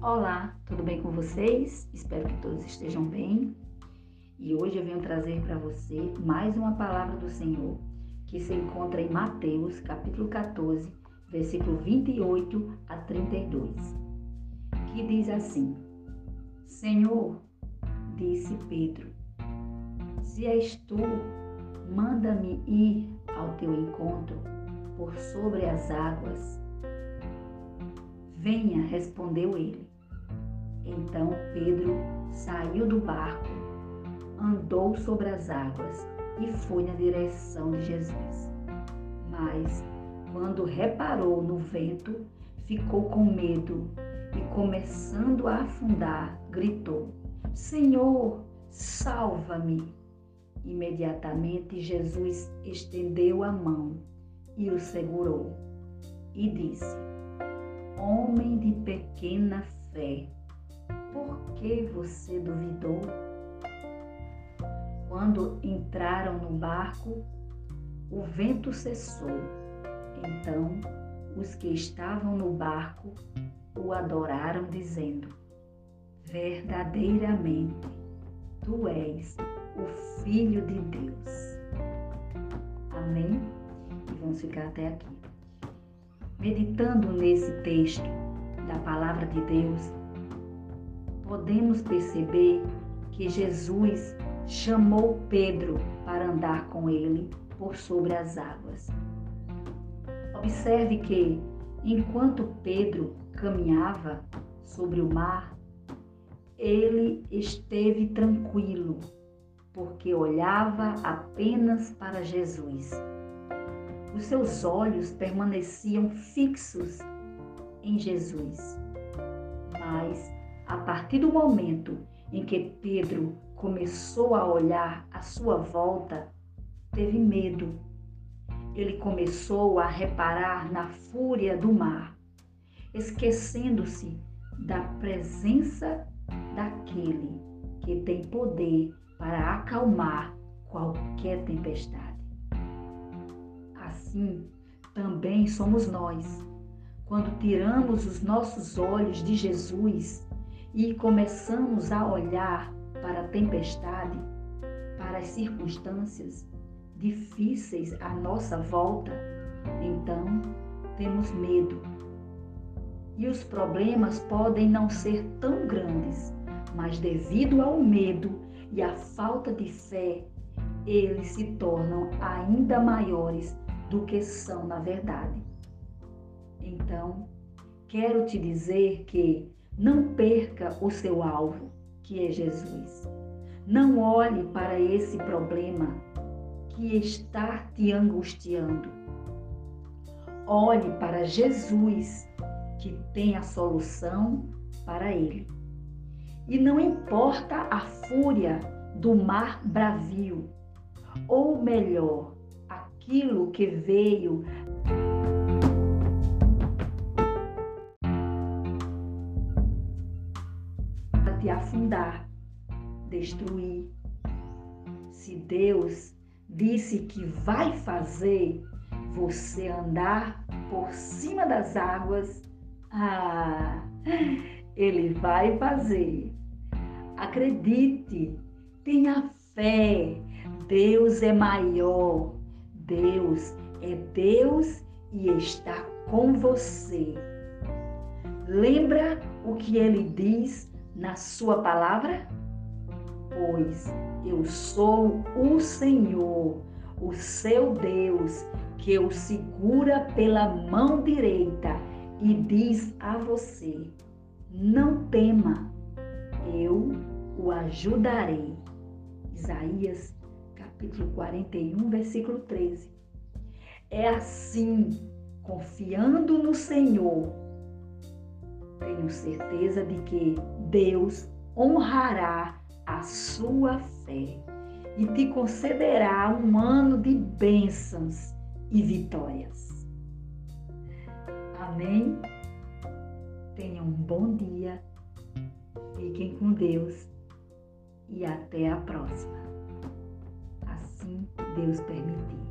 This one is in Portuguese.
Olá, tudo bem com vocês? Espero que todos estejam bem. E hoje eu venho trazer para você mais uma palavra do Senhor que se encontra em Mateus, capítulo 14, versículo 28 a 32, que diz assim: Senhor, disse Pedro, se és tu, manda-me ir ao teu encontro por sobre as águas. Venha, respondeu ele. Então Pedro saiu do barco, andou sobre as águas e foi na direção de Jesus. Mas, quando reparou no vento, ficou com medo e, começando a afundar, gritou: Senhor, salva-me! Imediatamente Jesus estendeu a mão e o segurou e disse: Homem de pequena fé, por que você duvidou? Quando entraram no barco, o vento cessou. Então, os que estavam no barco o adoraram, dizendo: Verdadeiramente, tu és o Filho de Deus. Amém? E vamos ficar até aqui. Meditando nesse texto da palavra de Deus, podemos perceber que Jesus chamou Pedro para andar com ele por sobre as águas. Observe que, enquanto Pedro caminhava sobre o mar, ele esteve tranquilo, porque olhava apenas para Jesus. Os seus olhos permaneciam fixos em Jesus. Mas, a partir do momento em que Pedro começou a olhar à sua volta, teve medo. Ele começou a reparar na fúria do mar, esquecendo-se da presença daquele que tem poder para acalmar qualquer tempestade. Assim, também somos nós. Quando tiramos os nossos olhos de Jesus e começamos a olhar para a tempestade, para as circunstâncias difíceis à nossa volta, então temos medo. E os problemas podem não ser tão grandes, mas devido ao medo e à falta de fé, eles se tornam ainda maiores do que são na verdade. Então, quero te dizer que não perca o seu alvo, que é Jesus. Não olhe para esse problema que está te angustiando. Olhe para Jesus, que tem a solução para ele. E não importa a fúria do mar bravio, ou melhor, aquilo que veio para te afundar, destruir. Se Deus disse que vai fazer você andar por cima das águas, ah, Ele vai fazer. Acredite, tenha fé. Deus é maior. Deus é Deus e está com você. Lembra o que ele diz na sua palavra? Pois eu sou o Senhor, o seu Deus, que o segura pela mão direita e diz a você: Não tema, eu o ajudarei. Isaías capítulo 41, versículo 13. É assim, confiando no Senhor, tenho certeza de que Deus honrará a sua fé e te concederá um ano de bênçãos e vitórias. Amém? Tenham um bom dia, fiquem com Deus e até a próxima. Deus permitir.